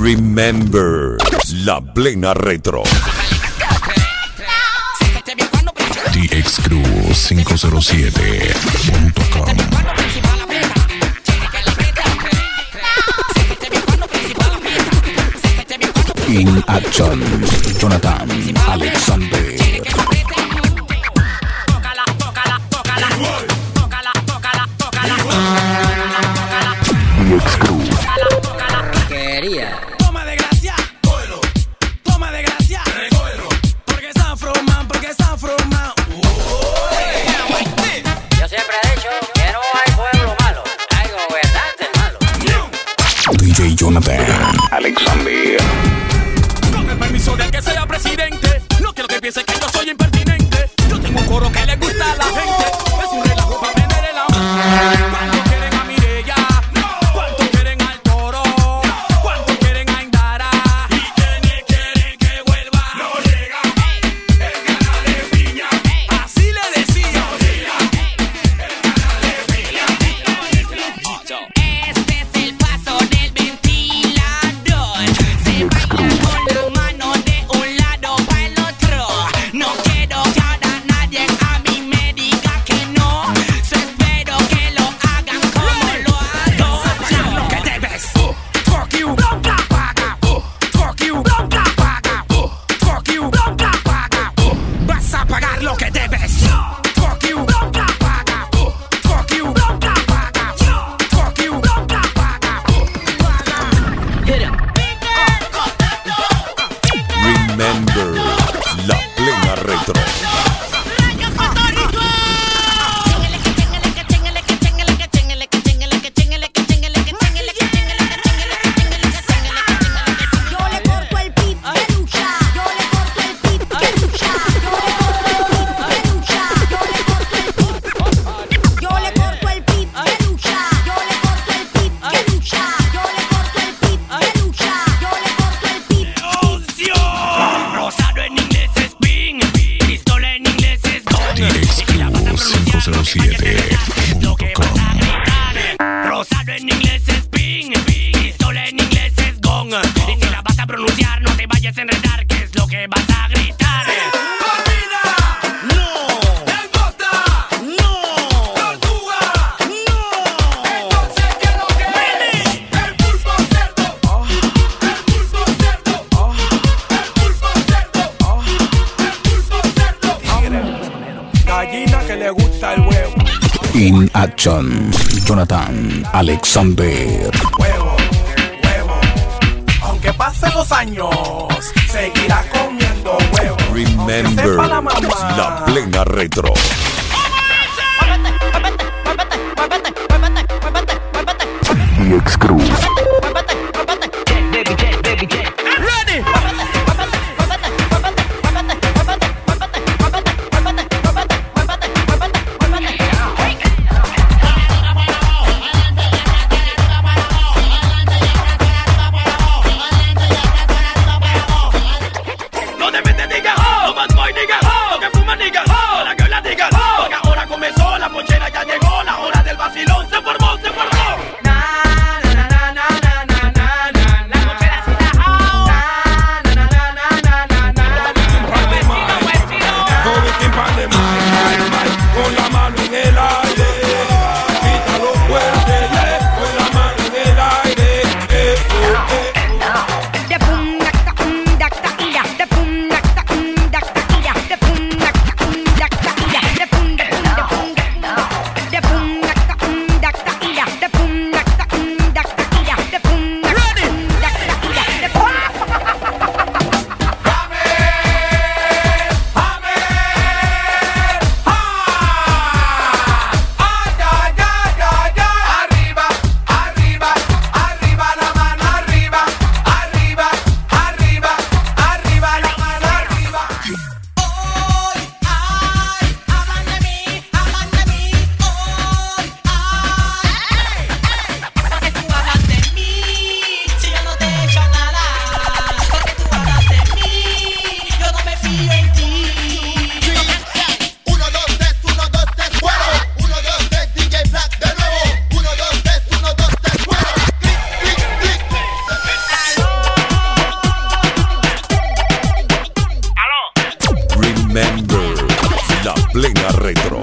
Remember, la plena retro. DX Crew In Action, Jonathan Alexander. Con el permiso de que sea presidente, no quiero que piense que yo soy impertinente. vas a pronunciar, no te vayas a enredar, que es lo que vas a gritar. ¡Cortina! ¡No! ¡Langosta! ¡No! ¡Tortuga! ¡No! Entonces, ¿qué es lo que ¡El pulpo cerdo! Ah. ¡El pulpo cerdo! Ah. ¡El pulpo cerdo! Ah. ¡El pulpo cerdo! Gallina que le gusta el huevo. In Action, Jonathan Alexander años seguirá comiendo huevos. Remember la, plena retro. The X Cruz. Plena retro.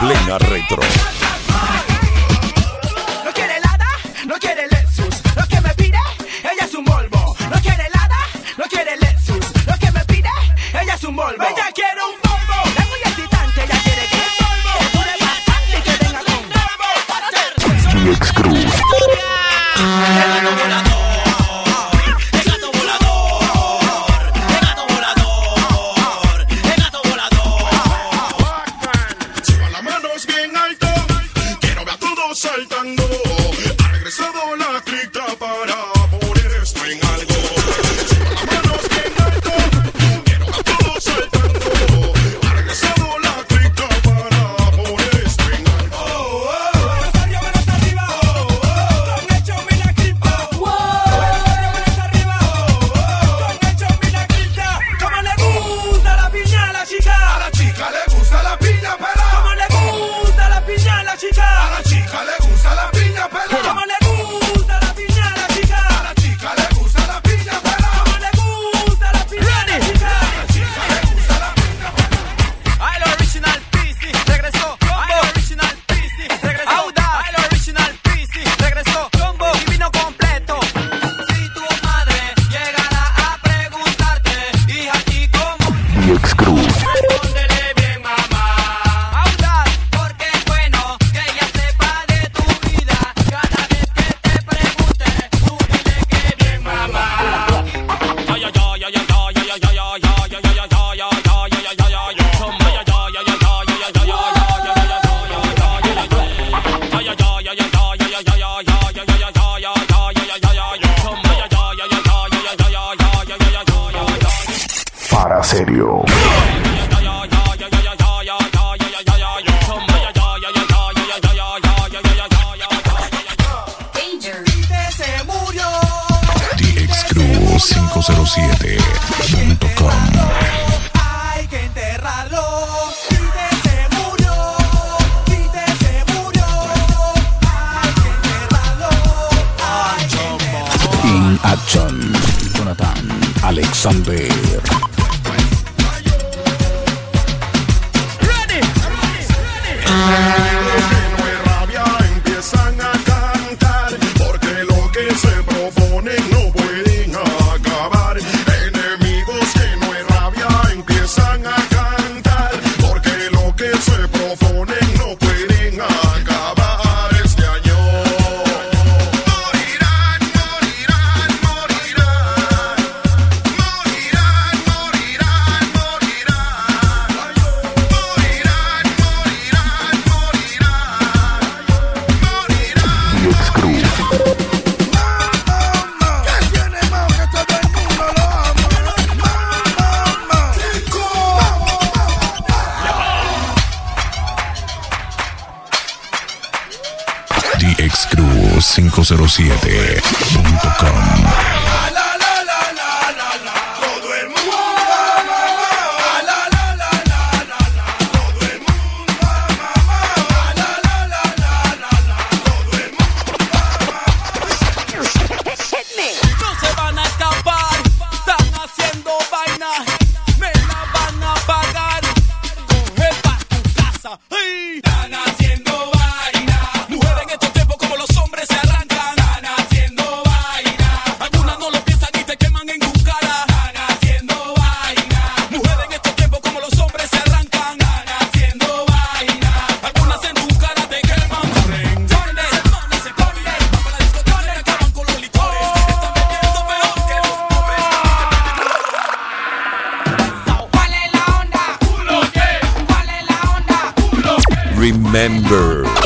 Plena retro. Alex Cruz 507.com. Remember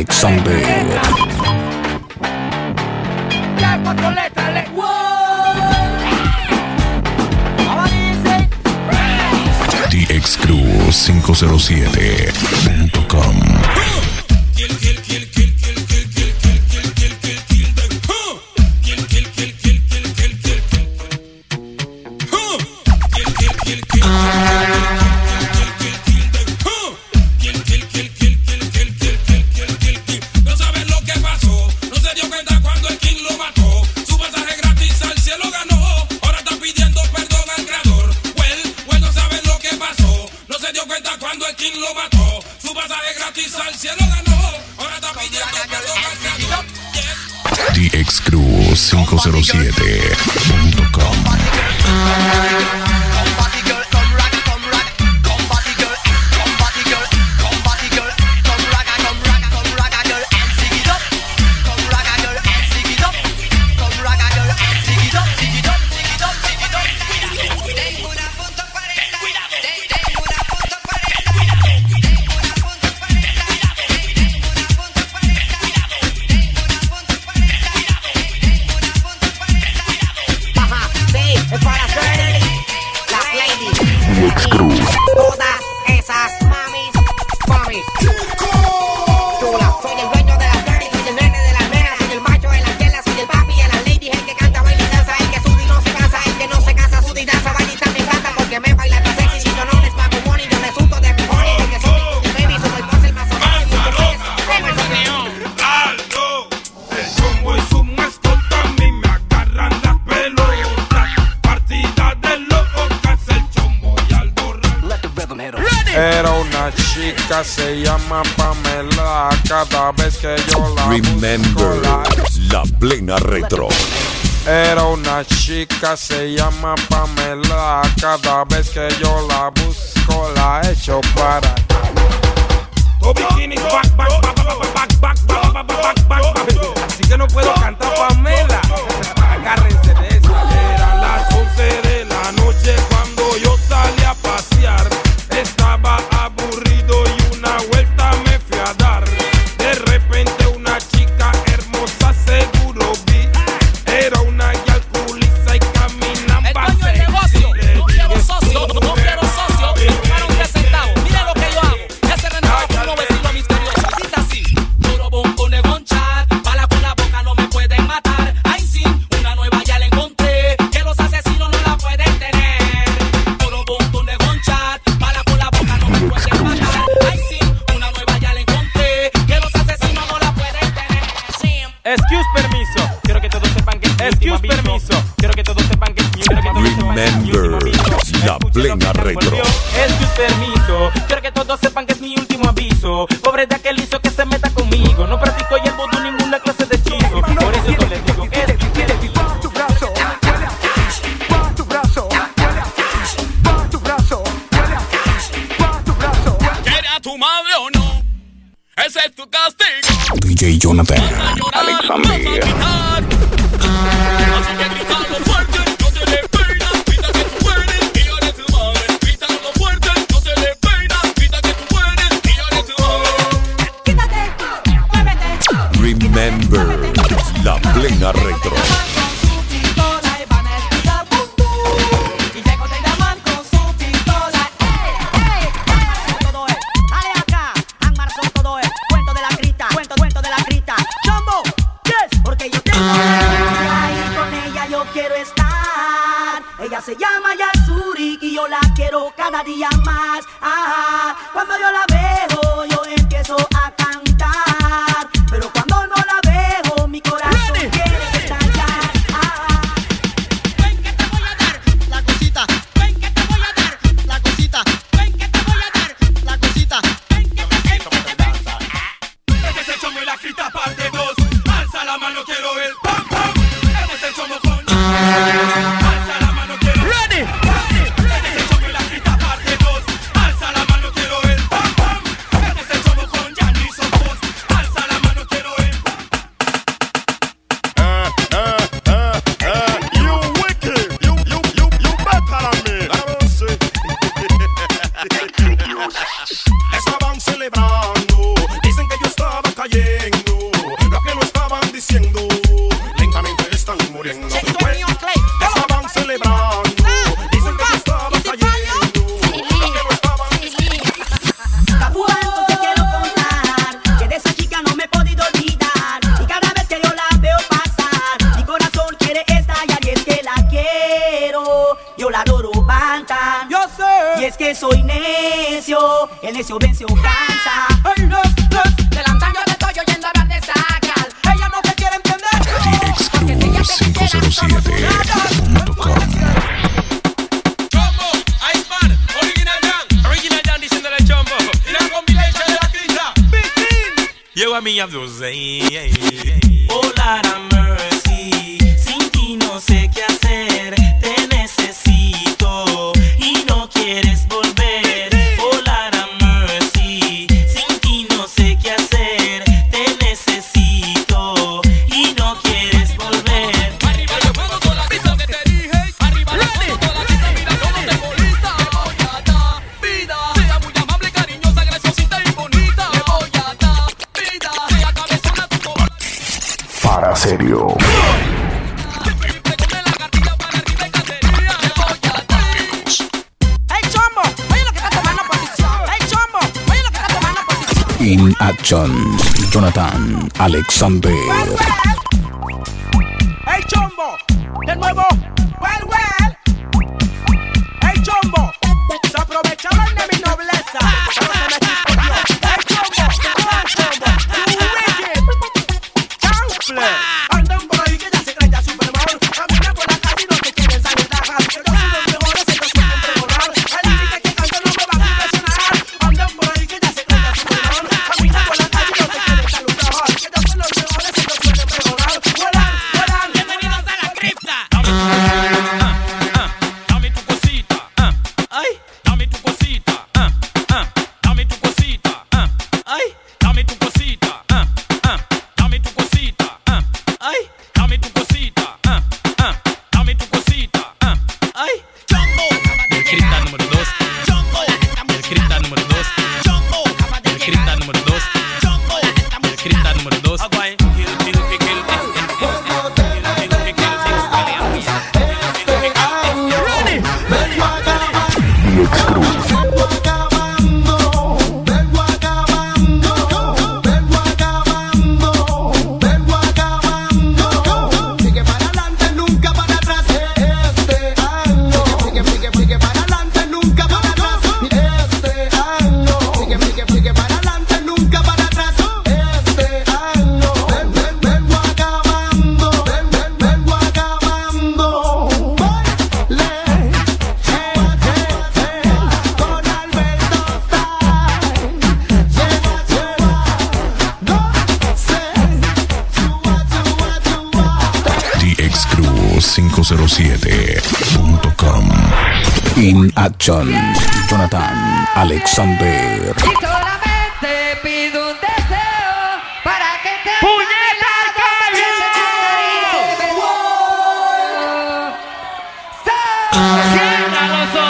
Alexander. DXCrew507.com Era una chica, se llama Pamela. Cada vez que yo la Remember la, la plena retro. Era una chica, se llama Pamela. Cada vez que yo la busco, la echo para. Back, back, back, back, necio, vence o cansa. Ay, los, los, le estoy oyendo hablar de sacal. Ella no te quiere entender. Porque si ella te You and me have those. Mercy. Sin ti no sé qué. Jonathan Alexander. Action, Jonathan, Alexander. Y solamente pido un deseo para que te. ¡Puñeta ¡Cierra los ojos!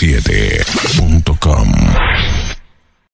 7